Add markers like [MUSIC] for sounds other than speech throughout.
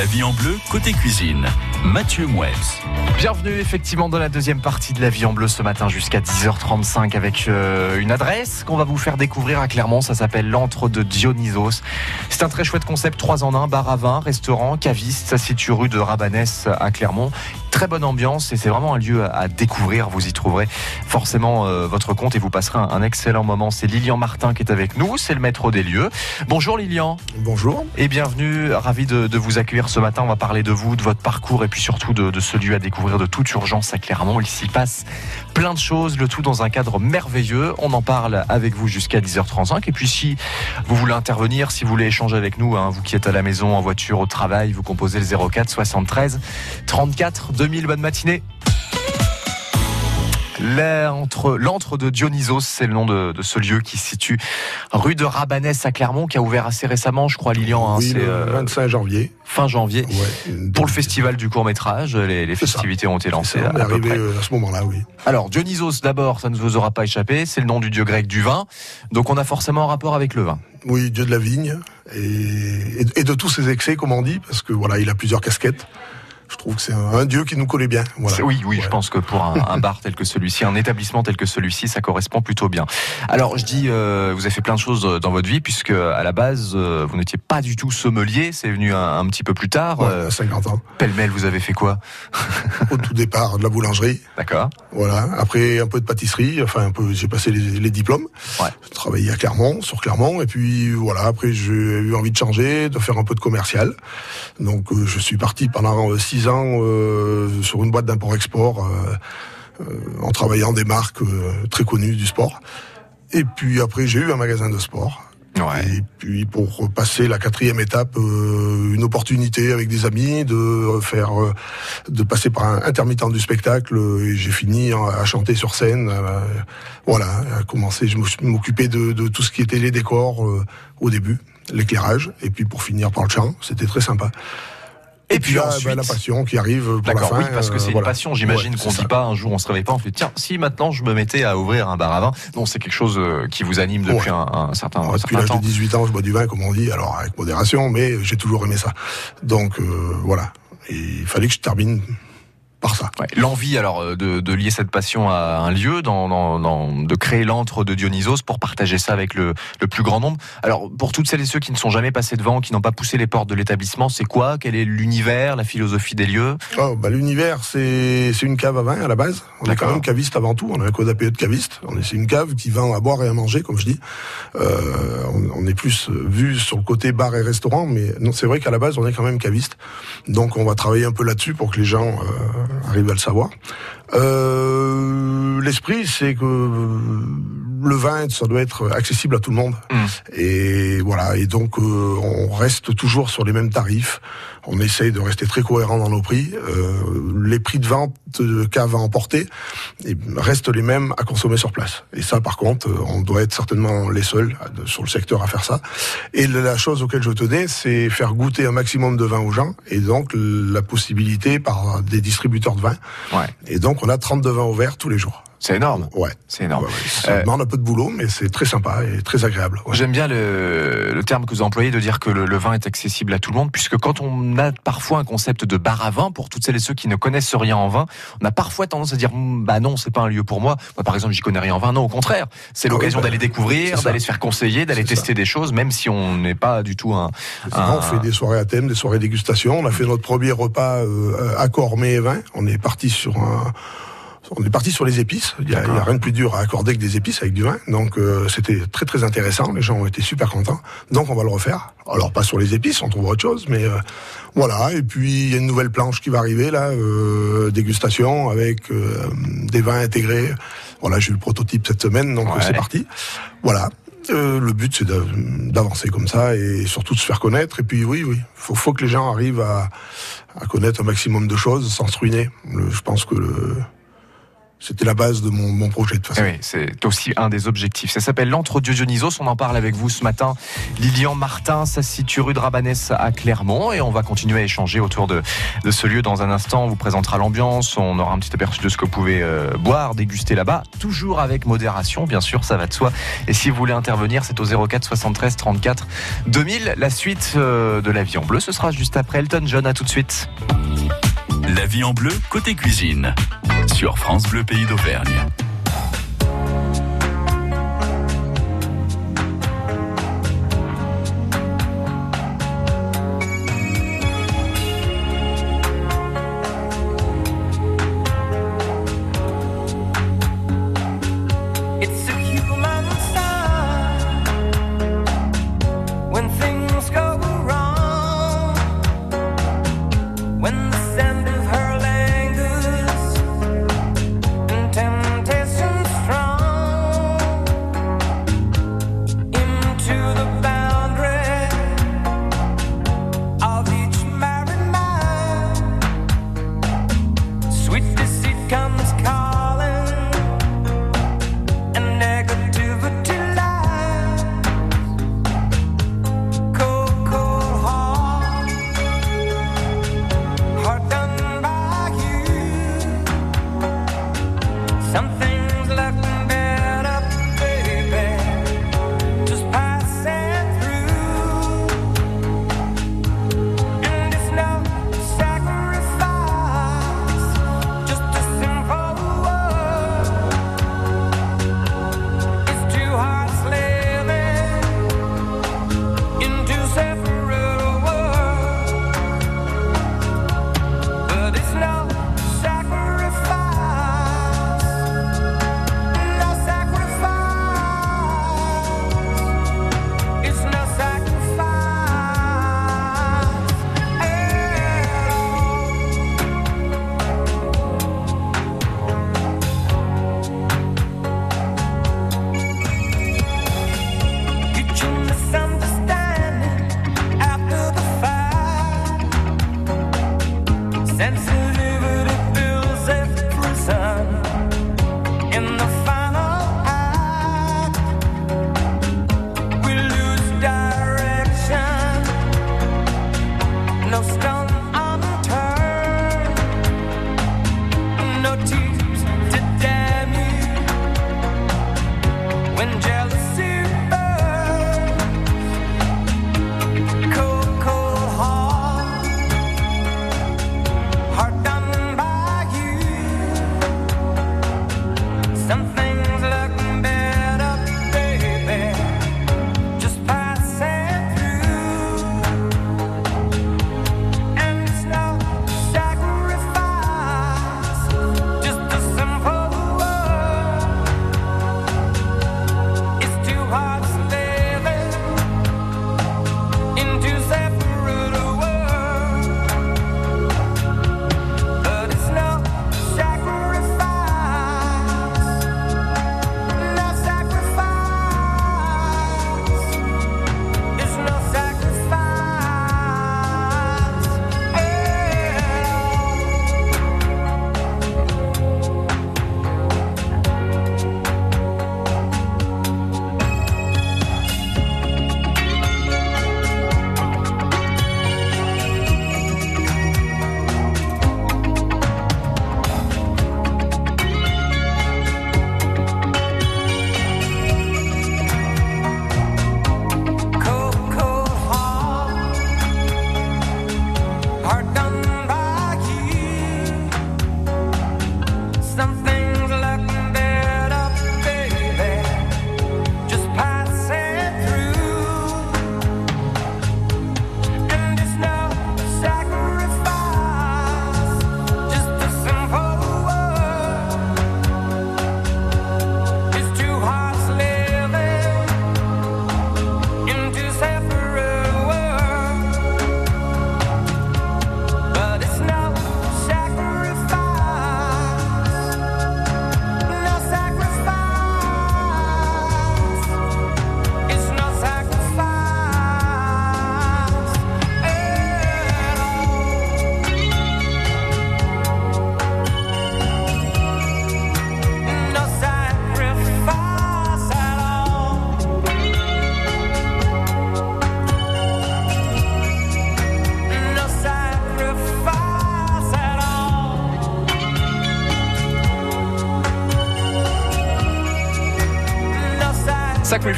La vie en bleu, côté cuisine. Mathieu Mouebs. Bienvenue effectivement dans la deuxième partie de La vie en bleu ce matin jusqu'à 10h35 avec euh, une adresse qu'on va vous faire découvrir à Clermont. Ça s'appelle l'Antre de Dionysos. C'est un très chouette concept, 3 en 1, bar à vin, restaurant, caviste. Ça se situe rue de Rabanès à Clermont. Très bonne ambiance et c'est vraiment un lieu à, découvrir. Vous y trouverez forcément euh, votre compte et vous passerez un, un excellent moment. C'est Lilian Martin qui est avec nous, c'est le maître des lieux. Bonjour Lilian. Bonjour. Et bienvenue, ravi de, de, vous accueillir ce matin. On va parler de vous, de votre parcours et puis surtout de, de ce lieu à découvrir de toute urgence à Clermont. Il s'y passe plein de choses, le tout dans un cadre merveilleux. On en parle avec vous jusqu'à 10h35. Et puis si vous voulez intervenir, si vous voulez échanger avec nous, hein, vous qui êtes à la maison, en voiture, au travail, vous composez le 04 73 34 2000. Bonne matinée. L'antre de Dionysos, c'est le nom de, de, ce lieu qui se situe rue de Rabanès à Clermont, qui a ouvert assez récemment, je crois, Lilian. Hein, oui, le euh, 25 janvier. Fin janvier. Ouais, pour le festival du court métrage, les, les festivités ça. ont été lancées. Ça, on est arrivé euh, à ce moment-là, oui. Alors Dionysos, d'abord, ça ne vous aura pas échappé, c'est le nom du dieu grec du vin, donc on a forcément un rapport avec le vin. Oui, dieu de la vigne et, et de tous ses excès, comme on dit, parce que voilà, il a plusieurs casquettes je trouve que c'est un, dieu qui nous collait bien. Voilà. Oui, oui, ouais. je pense que pour un, un bar tel que celui-ci, un établissement tel que celui-ci, ça correspond plutôt bien. Alors, je dis, euh, vous avez fait plein de choses dans votre vie, puisque à la base, euh, vous n'étiez pas du tout sommelier, c'est venu un, un, petit peu plus tard. Ouais, euh, à 50 ans. Pêle-mêle, vous avez fait quoi? Au tout départ, de la boulangerie. D'accord. Voilà. Après, un peu de pâtisserie. Enfin, un peu. J'ai passé les, les diplômes. Ouais. J'ai travaillé à Clermont, sur Clermont, et puis voilà. Après, j'ai eu envie de changer, de faire un peu de commercial. Donc, euh, je suis parti pendant ans euh, sur une boîte d'import-export euh, en travaillant des marques euh, très connues du sport. Et puis après, j'ai eu un magasin de sport. Ouais. Et puis pour passer la quatrième étape, euh, une opportunité avec des amis de faire, euh, de passer par un intermittent du spectacle. Et j'ai fini à chanter sur scène. Euh, voilà, à commencer, je m'occupais de, de, tout ce qui était les décors au début, l'éclairage, et puis pour finir par le chant. C'était très sympa. Et, et puis, là, ensuite, bah, la passion qui arrive pour la fin. Oui, parce que c'est euh, une voilà. passion. J'imagine Ouais, qu'on c'est dit pas un jour, on se réveille pas, on fait tiens, si maintenant je me mettais à ouvrir un bar à vin. Non, c'est quelque chose euh, qui vous anime depuis Ouais. un, un certain, Alors, un depuis certain l'âge de temps. 18 ans, je bois du vin, comme on dit, alors avec modération, mais j'ai toujours aimé ça. Donc euh, voilà. Et il fallait que je termine par ça. Ouais, L'envie alors euh, de, de, lier cette passion à un lieu, dans, dans, dans, de créer l'antre de Dionysos pour partager ça avec le, le, plus grand nombre. Alors pour toutes celles et ceux qui ne sont jamais passés devant, qui n'ont pas poussé les portes de l'établissement, c'est quoi? Quel est l'univers, la philosophie des lieux? Oh, bah, L'univers, c'est une cave à vin à la base. On est quand même caviste avant tout. On a un code APE de caviste. C'est une cave qui vend à boire et à manger, comme je dis. Euh, on, on, est plus vu sur le côté bar et restaurant, mais non, c'est vrai qu'à la base, on est quand même caviste. Donc on va travailler un peu là-dessus pour que les gens euh, arrivent à le savoir. Euh, L'esprit, c'est que le vin, ça doit être accessible à tout le monde. Mmh. Et voilà. Et donc, euh, on reste toujours sur les mêmes tarifs. On essaye de rester très cohérent dans nos prix. Euh, les prix de vente de cave à emporter restent les mêmes à consommer sur place. Et ça, par contre, on doit être certainement les seuls sur le secteur à faire ça. Et la chose auquel je tenais, c'est faire goûter un maximum de vin aux gens. Et donc, la possibilité par des distributeurs de vin. Ouais. Et donc, on a 32 vins ouverts tous les jours. C'est énorme. Ouais. C'est énorme. Ouais, ouais. Ça euh, demande un peu de boulot, mais c'est très sympa et très agréable. Ouais. J'aime bien le, le, terme que vous employez de dire que le, le, vin est accessible à tout le monde, puisque quand on a parfois un concept de bar à vin, pour toutes celles et ceux qui ne connaissent rien en vin, on a parfois tendance à dire bah non, c'est pas un lieu pour moi. Moi, par exemple, j'y connais rien en vin. Non, au contraire, c'est l'occasion ah oui, bah, d'aller découvrir, d'aller se faire conseiller, d'aller tester ça. des choses, même si on n'est pas du tout un, un. On fait des soirées à thème, des soirées dégustation. On a fait notre premier repas euh, à Cormet et vin. On est parti sur un on est parti sur les épices. Il n'y a, a, rien de plus dur à accorder que des épices avec du vin. Donc euh, c'était très très intéressant. Les gens ont été super contents. Donc on va le refaire. Alors pas sur les épices, on trouvera autre chose, mais euh, voilà. Et puis il y a une nouvelle planche qui va arriver là, euh, dégustation avec des vins intégrés. Voilà, j'ai eu le prototype cette semaine, donc ouais. c'est parti. Voilà. Euh, le but, c'est d'avancer comme ça et surtout de se faire connaître. Et puis, oui, oui, faut, faut que les gens arrivent à, à connaître un maximum de choses sans se ruiner. Le, je pense que le, c'était la base de mon, projet de façon. Oui, c'est aussi un des objectifs. Ça s'appelle l'Entre Dionysos. On en parle avec vous ce matin. Lilian Martin, ça se situe rue de Rabanès à Clermont et on va continuer à échanger autour de, de ce lieu dans un instant. On vous présentera l'ambiance. On aura un petit aperçu de ce que vous pouvez euh, boire, déguster là-bas. Toujours avec modération, bien sûr, ça va de soi. Et si vous voulez intervenir, c'est au 04 73 34 2000. La suite euh, de la vie en bleu, ce sera juste après Elton John. À tout de suite. La vie en bleu, côté cuisine, sur France Bleu Pays d'Auvergne.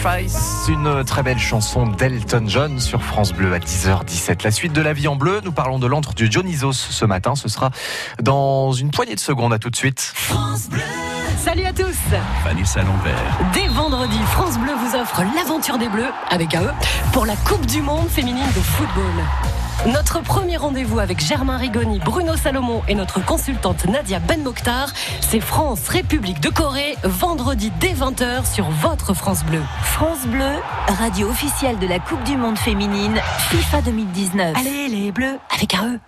Sacrifice, une très belle chanson d'Elton John sur France Bleu à 10h17. La suite de la vie en bleu, nous parlons de l'antre du Dionysos ce matin. Ce sera dans une poignée de secondes. À tout de suite. France Bleu. Salut à tous Vanessa Lambert. Dès vendredi, France Bleu vous offre l'aventure des Bleus, avec un E, pour la Coupe du Monde féminine de football. Notre premier rendez-vous avec Germain Rigoni, Bruno Salomon et notre consultante Nadia Ben Mokhtar, c'est France République de Corée, vendredi dès 20h sur votre France Bleu. France Bleu, radio officielle de la Coupe du Monde féminine FIFA 2019. Allez les Bleus, avec un E.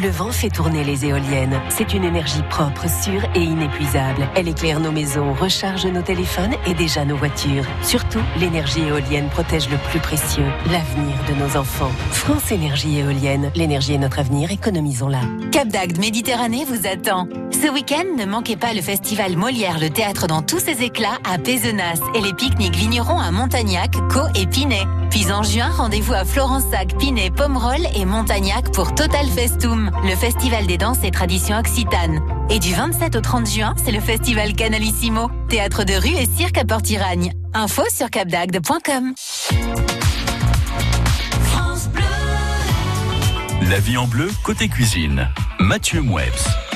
Le vent fait tourner les éoliennes. C'est une énergie propre, sûre et inépuisable. Elle éclaire nos maisons, recharge nos téléphones et déjà nos voitures. Surtout, l'énergie éolienne protège le plus précieux, l'avenir de nos enfants. France Énergie Éolienne. L'énergie est notre avenir, économisons-la. Cap d'Agde Méditerranée vous attend. Ce week-end, ne manquez pas le festival Molière, le théâtre dans tous ses éclats à Pézenas et les pique-niques vignerons à Montagnac, Caux et Pinet. Puis en juin, rendez-vous à Florensac, Pinet, Pomerol et Montagnac pour Total Festum, le festival des danses et traditions occitanes. Et du 27 au 30 juin, c'est le festival Canalissimo, théâtre de rue et cirque à Portiragne. Info sur capdagde.com. La vie en bleu, côté cuisine. Mathieu Mouebs.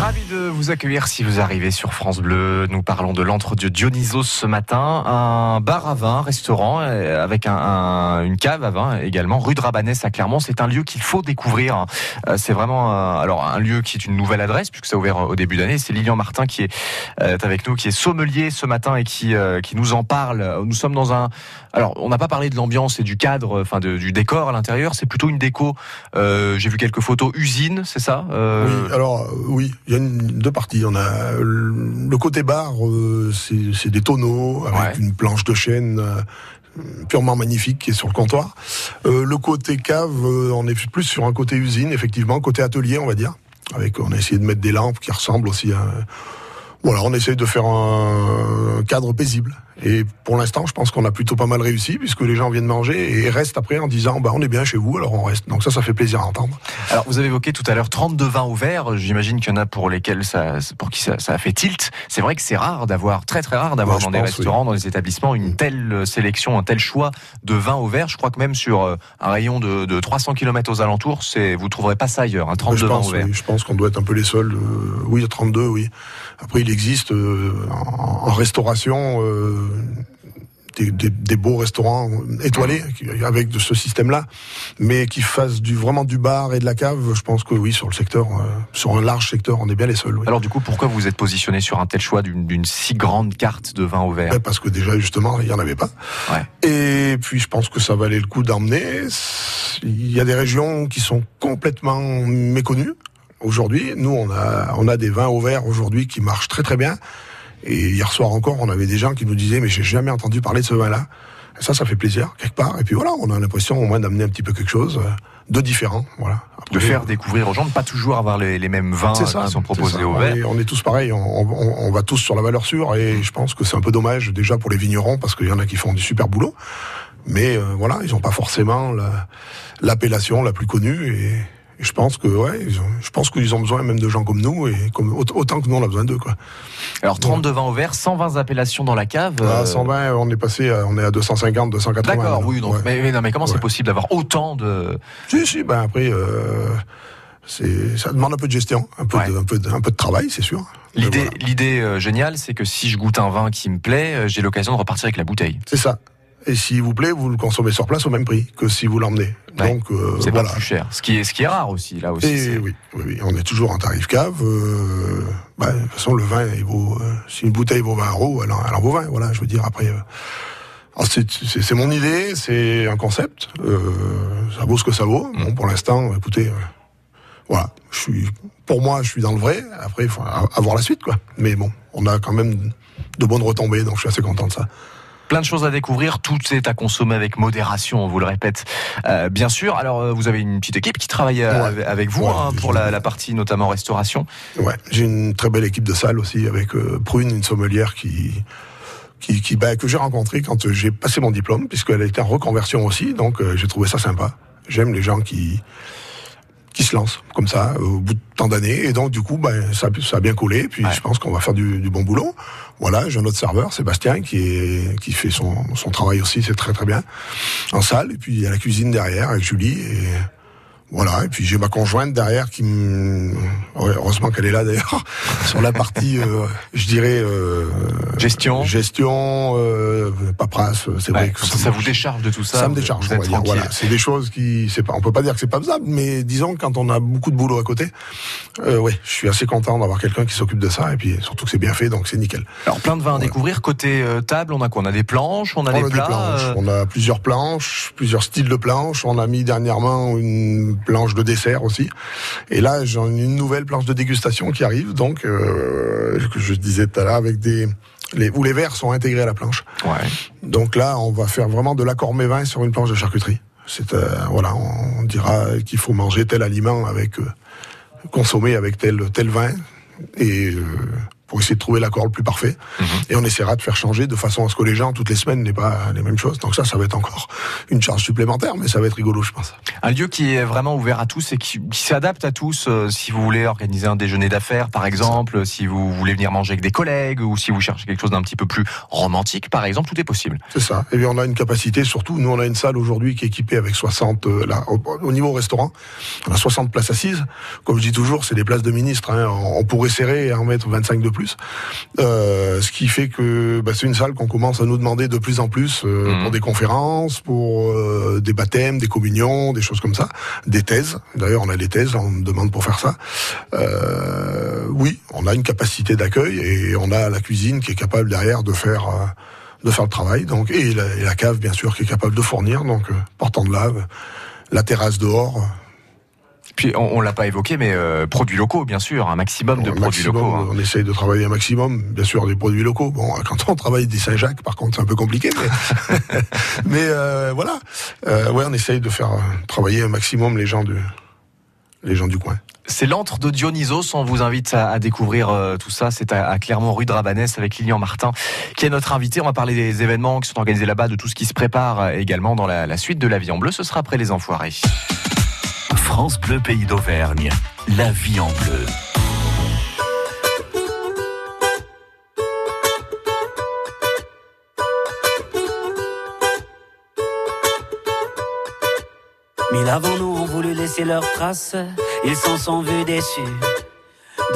Ravi de vous accueillir si vous arrivez sur France Bleu. Nous parlons de l'entre-dieu Dionysos ce matin. Un bar à vin, restaurant, euh, avec un, une cave à vin également, rue de Rabanès à Clermont. C'est un lieu qu'il faut découvrir. Euh, c'est vraiment alors un lieu qui est une nouvelle adresse puisque ça a ouvert au début d'année. C'est Lilian Martin qui est euh, avec nous, qui est sommelier ce matin et qui, qui nous en parle. Nous sommes dans un... Alors, on n'a pas parlé de l'ambiance et du cadre, enfin du décor à l'intérieur. C'est plutôt une déco. J'ai vu quelques photos usine, c'est ça Oui, alors oui il y a deux parties. On a le côté bar, euh, c'est des tonneaux avec une planche de chêne euh, purement magnifique qui est sur le comptoir. Euh, le côté cave, on est plus sur un côté usine, effectivement, côté atelier, on va dire. Avec, on a essayé de mettre des lampes qui ressemblent aussi à voilà, on essaye de faire un cadre paisible. Et pour l'instant, je pense qu'on a plutôt pas mal réussi puisque les gens viennent manger et restent après en disant bah on est bien chez vous, alors on reste. Donc ça, ça fait plaisir à entendre. Alors vous avez évoqué tout à l'heure 32 vins ouverts. J'imagine qu'il y en a pour lesquels ça, pour qui ça, ça a fait tilt. C'est vrai que c'est rare d'avoir, très très rare d'avoir dans des restaurants, dans des établissements, une telle sélection, un tel choix de vins ouverts. Je crois que même sur euh, un rayon de, de 300 km aux alentours, c'est vous trouverez pas ça ailleurs. Un 32 vins ouverts. je pense qu'on doit être un peu les seuls. Euh, oui, 32, oui. Après, il existe euh, en, restauration euh, des, beaux restaurants étoilés avec de ce système-là, mais qui fassent du, vraiment du bar et de la cave, je pense que oui, sur le secteur, euh, sur un large secteur, on est bien les seuls. Alors du coup, pourquoi vous êtes positionné sur un tel choix d'une si grande carte de vin au verre ben, Parce que déjà, justement, il n'y en avait pas. Et puis, je pense que ça valait le coup d'emmener. Il y a des régions qui sont complètement méconnues aujourd'hui. Nous, on a, on a des vins au verre aujourd'hui qui marchent très très bien. Et hier soir encore, on avait des gens qui nous disaient, mais j'ai jamais entendu parler de ce vin-là. Et ça, ça fait plaisir, quelque part. Et puis voilà, on a l'impression au moins d'amener un petit peu quelque chose euh, de différent. Voilà. de faire découvrir aux gens, de pas toujours avoir les, mêmes vins qui sont proposés au verre. On est tous pareils, on, on, va tous sur la valeur sûre. Et je pense que c'est un peu dommage déjà pour les vignerons, parce qu'il y en a qui font du super boulot. Mais euh, voilà, ils n'ont pas forcément l'appellation la plus connue. Et, je pense que ouais, je pense qu'ils ont besoin même de gens comme nous et comme autant que nous on a besoin d'eux quoi. Alors 32 vins au verre, 120 appellations dans la cave. Ah, 120, euh, on est passé, on est à 250, 280. D'accord, oui. Donc, mais, non, mais comment c'est possible d'avoir autant de Si, si. Ben après, euh, ça demande un peu de gestion, un peu, de, un peu, de, un peu de travail, c'est sûr. L'idée, l'idée euh, géniale, c'est que si je goûte un vin qui me plaît, j'ai l'occasion de repartir avec la bouteille. C'est ça. Et s'il vous plaît, vous le consommez sur place au même prix que si vous l'emmenez. Donc euh, c'est pas plus cher. Ce qui est ce qui est rare aussi là aussi. oui, oui, on est toujours en tarif cave. Euh, bah, de toute façon, le vin, il vaut. Euh, si une bouteille vaut 20 euros, elle en, vaut 20. Voilà, je veux dire après. c'est mon idée, c'est un concept. ça vaut ce que ça vaut. Bon, pour l'instant, écoutez, voilà. Je suis, pour moi, je suis dans le vrai. Après, il faut avoir la suite, quoi. Mais bon, on a quand même de bonnes retombées, donc je suis assez content de ça plein de choses à découvrir. Tout est à consommer avec modération, on vous le répète. Euh, bien sûr. Alors, euh, vous avez une petite équipe qui travaille euh, avec vous hein, pour la, partie notamment restauration. Ouais, j'ai une très belle équipe de salle aussi avec Prune, une sommelière qui qui, qui bah, que j'ai rencontrée quand j'ai passé mon diplôme, puisqu'elle a été en reconversion aussi. Donc, j'ai trouvé ça sympa. J'aime les gens qui qui se lance comme ça au bout de tant d'années et donc du coup ben, ça, ça a bien collé puis je pense qu'on va faire du, du, bon boulot voilà j'ai un autre serveur Sébastien qui fait son, travail aussi c'est très très bien. En salle et puis il y a la cuisine derrière avec Julie voilà, et puis j'ai ma conjointe derrière qui me... Ouais, heureusement qu'elle est là d'ailleurs, [LAUGHS] sur la partie, euh, je dirais... Euh, gestion Gestion, euh, paperasse, c'est Ouais, vrai que ça, ça vous décharge de tout ça. ça me décharge, on va dire. Voilà, c'est des choses qui, c'est pas, on peut pas dire que c'est pas faisable, mais disons quand on a beaucoup de boulot à côté, euh, ouais, je suis assez content d'avoir quelqu'un qui s'occupe de ça, et puis surtout que c'est bien fait, donc c'est nickel. Alors plein de vins à Ouais. découvrir. Côté euh, table, on a quoi? On a des planches, on a des a plats. des planches, euh, on a plusieurs planches, plusieurs styles de planches. On a mis dernièrement une planche de dessert aussi. Et là, j'en ai une nouvelle planche de dégustation qui arrive, donc euh, que je disais tout à l'heure avec des les, où les verres sont intégrés à la planche. Ouais. Donc là, on va faire vraiment de l'accord mévin sur une planche de charcuterie. C'est euh, voilà, on dira qu'il faut manger tel aliment avec euh, consommer avec tel tel vin et pour essayer de trouver l'accord le plus parfait. Mhm. Et on essaiera de faire changer de façon à ce que les gens toutes les semaines n'aient pas les mêmes choses. Donc ça, ça va être encore une charge supplémentaire, mais ça va être rigolo, je pense. Un lieu qui est vraiment ouvert à tous et qui, qui s'adapte à tous. euh, si vous voulez organiser un déjeuner d'affaires, par exemple, si vous voulez venir manger avec des collègues ou si vous cherchez quelque chose d'un petit peu plus romantique, par exemple, tout est possible. C'est ça. Et puis on a une capacité, surtout, nous on a une salle aujourd'hui qui est équipée avec 60, euh, là, au, au niveau restaurant, on a 60 places assises. Comme je dis toujours, c'est des places de ministre. Hein. On, on pourrait serrer et en mettre 25 de plus. Euh, ce qui fait que bah, c'est une salle qu'on commence à nous demander de plus en plus euh, Mhm. pour des conférences, pour euh, des baptêmes, des communions, des choses comme ça, des thèses. D'ailleurs, on a des thèses, on me demande pour faire ça. Oui, on a une capacité d'accueil et on a la cuisine qui est capable derrière de faire de faire le travail. Donc et la, et la cave bien sûr qui est capable de fournir. Donc portant de lave, la terrasse dehors. Puis on, on l'a pas évoqué, mais euh, produits locaux, bien sûr, un maximum de un produits maximum, locaux. hein. On essaye de travailler un maximum, bien sûr, des produits locaux. Bon, [LAUGHS] quand on travaille des Saint-Jacques, par contre, c'est un peu compliqué, mais, [LAUGHS] mais euh, voilà. Euh, ouais, on essaye de faire travailler un maximum les gens du, les gens du coin. C'est l'antre de Dionysos. On vous invite à, à découvrir euh, tout ça. C'est à, à Clermont, rue de Rabanès, avec Lilian Martin, qui est notre invité. On va parler des événements qui sont organisés là-bas, de tout ce qui se prépare également dans la, la suite de la vie en bleu. Ce sera après les enfoirés. France Bleu Pays d'Auvergne. La vie en bleu. Mille avant nous ont voulu laisser leurs traces, ils s'en sont vus déçus.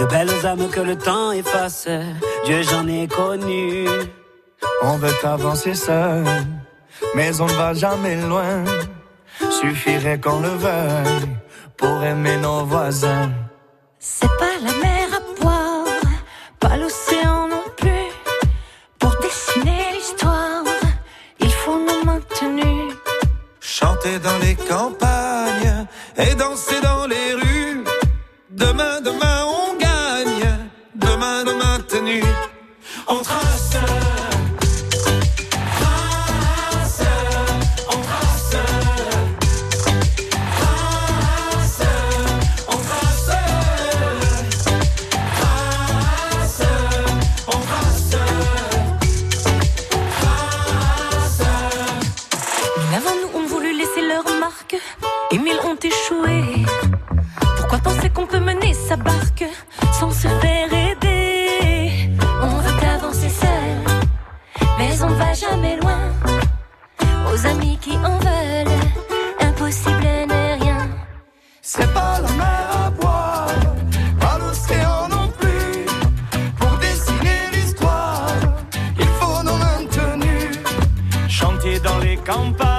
De belles âmes que le temps efface, Dieu j'en ai connu. On veut avancer seul, mais on ne va jamais loin. Suffirait qu'on le veuille pour aimer nos voisins. C'est pas la mer à boire, pas l'océan non plus. Pour dessiner l'histoire, il faut nos mains tenues. Chanter dans les campagnes et danser dans les rues. Demain, demain, on gagne. Demain. On trace. Chanter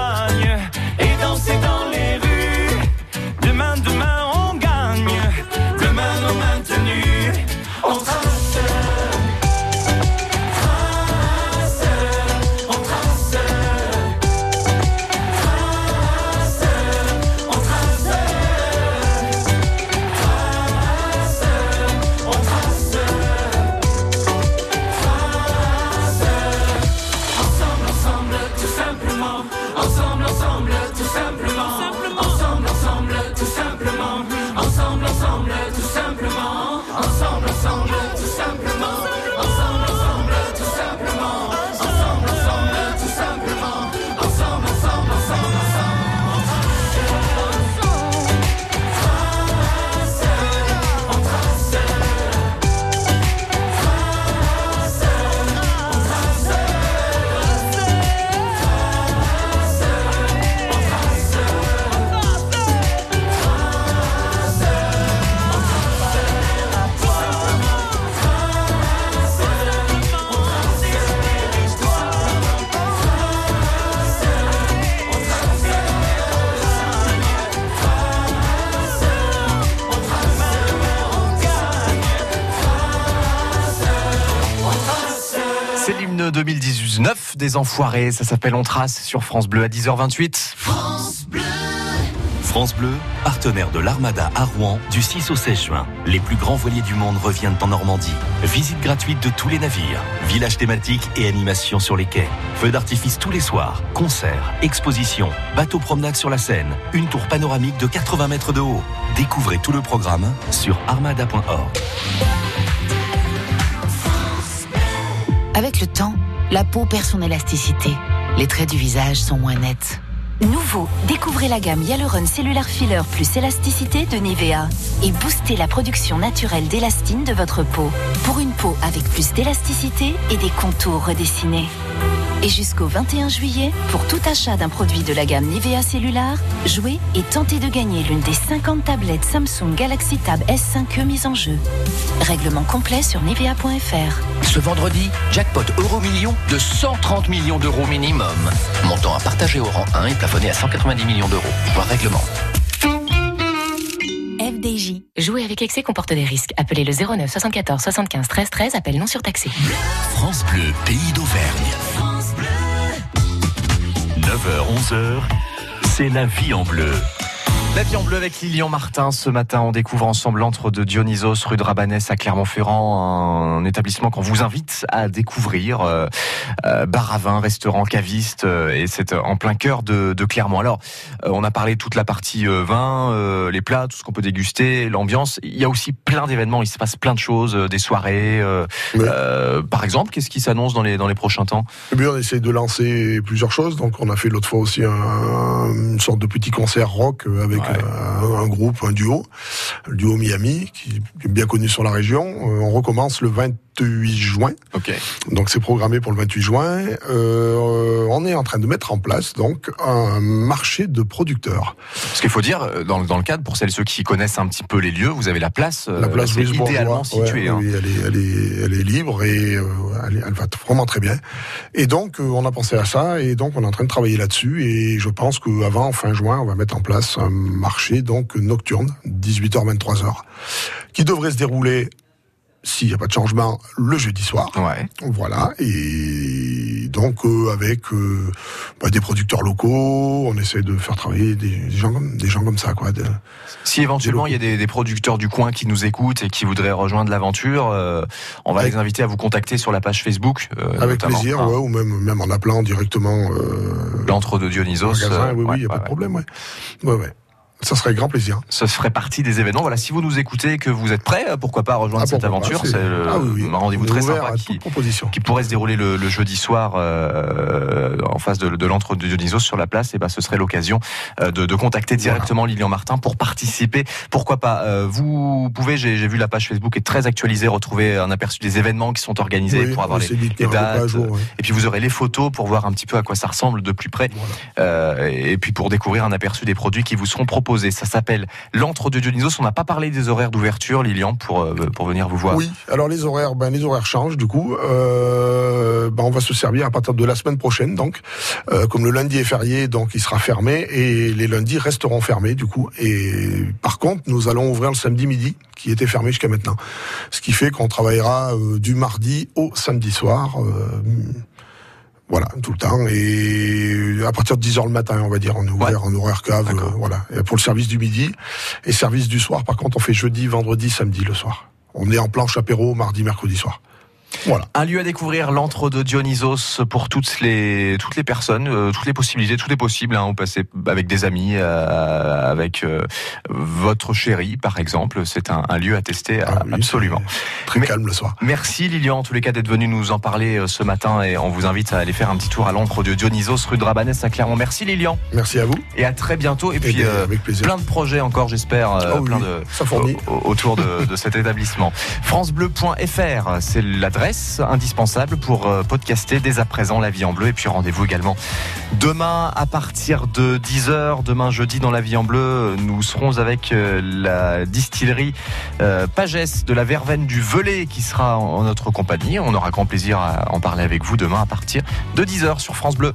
enfoirés, ça s'appelle On Trace sur France Bleu à 10h28. France Bleu, partenaire de l'Armada à Rouen du 6 au 16 juin. Les plus grands voiliers du monde reviennent en Normandie. Visite gratuite de tous les navires, village thématique et animation sur les quais. Feux d'artifice tous les soirs, concerts, expositions, bateaux promenade sur la Seine, une tour panoramique de 80 mètres de haut. Découvrez tout le programme sur armada.org. Avec le temps, la peau perd son élasticité. Les traits du visage sont moins nets. Nouveau, découvrez la gamme Hyaluron Cellular Filler plus élasticité de Nivea et boostez la production naturelle d'élastine de votre peau pour une peau avec plus d'élasticité et des contours redessinés. Et jusqu'au 21 juillet, pour tout achat d'un produit de la gamme Nivea Cellular, jouez et tentez de gagner l'une des 50 tablettes Samsung Galaxy Tab S5e mises en jeu. Règlement complet sur nivea.fr. Ce vendredi, jackpot euro million de 130 millions d'euros minimum. Montant à partager au rang 1 et plafonné à 190 millions d'euros. Voir règlement. FDJ. Jouer avec excès comporte des risques. Appelez le 09 74 75 13 13, appel non surtaxé. France Bleu, pays d'Auvergne. 9h, 11h, c'est la vie en bleu. La vie en bleu avec Lilian Martin. Ce matin, on découvre ensemble l'antre de Dionysos, rue de Rabanès à Clermont-Ferrand, un établissement qu'on vous invite à découvrir. Euh, euh, bar à vin, restaurant, caviste, euh, et c'est en plein cœur de, de Clermont. Alors, on a parlé toute la partie vin, les plats, tout ce qu'on peut déguster, l'ambiance. Il y a aussi plein d'événements, il se passe plein de choses, des soirées. par exemple, qu'est-ce qui s'annonce dans les, dans les prochains temps? Eh bien, on essaie de lancer plusieurs choses. Donc, on a fait l'autre fois aussi un- une sorte de petit concert rock avec Ouais. Un, un groupe, un duo, le duo Miami, qui est bien connu sur la région. Euh, on recommence le 28 juin. Ok. Donc, c'est programmé pour le 28 juin. Euh, on est en train de mettre en place donc un marché de producteurs. Ce qu'il faut dire, euh, dans, le- dans le cadre, pour celles et ceux qui connaissent un petit peu les lieux, vous avez la place, euh, La place idéalement ouais, située. hein. oui, elle, est, elle, est, elle est libre et euh, elle, elle va vraiment très bien. Et donc, on a pensé à ça et donc on est en train de travailler là-dessus. Et je pense qu'avant, fin juin, on va mettre en place un marché donc nocturne, 18h, 23h, qui devrait se dérouler, s'il n'y a pas de changement, le jeudi soir. Ouais. Voilà, et donc euh, avec euh, bah, des producteurs locaux, on essaie de faire travailler des, des gens comme des gens comme ça, quoi. de- Si éventuellement il y a des, des producteurs du coin qui nous écoutent et qui voudraient rejoindre l'aventure, euh, on va Avec- les inviter à vous contacter sur la page Facebook. euh, avec notamment, plaisir, hein. ouais, ou même même en appelant directement. Euh, L'antre de Dionysos. magasin, euh, oui, oui, ouais, il n'y a pas de problème, ouais. Ouais, ouais. Ça serait grand plaisir. Ce ferait partie des événements. Voilà, si vous nous écoutez et que vous êtes prêts, euh, pourquoi pas rejoindre Ah, cette aventure c'est- le- ah, oui, oui. un rendez-vous très sympa qui, pourrait se dérouler le, le jeudi soir euh, en face de, de l'antre de Dionysos sur la place. Et ben, ce serait l'occasion euh, de, de contacter directement Lilian Martin pour participer. Pourquoi pas euh, Vous pouvez, j'ai vu la page Facebook est très actualisée, retrouver un aperçu des événements qui sont organisés Oui, pour avoir les, dates. jour, ouais. Et puis vous aurez les photos pour voir un petit peu à quoi ça ressemble de plus près. Euh, et puis pour découvrir un aperçu des produits qui vous seront proposés. Ça s'appelle l'antre de Dionysos. On n'a pas parlé des horaires d'ouverture, Lilian, pour, euh, pour venir vous voir. Oui, alors les horaires, ben les horaires changent du coup. Euh, ben on va se servir à partir de la semaine prochaine, donc Euh, comme le lundi est férié, donc il sera fermé et les lundis resteront fermés du coup. Et par contre, nous allons ouvrir le samedi midi, qui était fermé jusqu'à maintenant, ce qui fait qu'on travaillera du mardi au samedi soir. Voilà, tout le temps. Et à partir de 10h le matin, on va dire, on est ouvert en horaire cave. euh, voilà. Et pour le service du midi. Et service du soir, par contre, on fait jeudi, vendredi, samedi le soir. On est en planche apéro mardi, mercredi soir. Voilà. Un lieu à découvrir, l'antre de Dionysos pour toutes les toutes les personnes, euh, toutes les possibilités, tout est possible. Hein, vous passez avec des amis, euh, avec euh, votre chérie, par exemple. C'est un, un lieu à tester Ah absolument. Très calme le soir. Merci Lilian, en tous les cas, d'être venu nous en parler ce matin et on vous invite à aller faire un petit tour à l'antre de Dionysos, rue de Rabanès à Clermont. Merci Lilian. Merci à vous. Et à très bientôt. Et, Eh puis plein de projets encore, j'espère, Ah plein oui, de ça autour de, de cet établissement. [LAUGHS] FranceBleu.fr, c'est l'adresse indispensable pour euh, podcaster dès à présent La Vie en Bleu. Et puis rendez-vous également demain à partir de 10h, demain jeudi dans La Vie en Bleu, nous serons avec euh, la distillerie euh, Pagès de la Verveine du Velay qui sera en notre compagnie. On aura grand plaisir à en parler avec vous demain à partir de 10h sur France Bleu.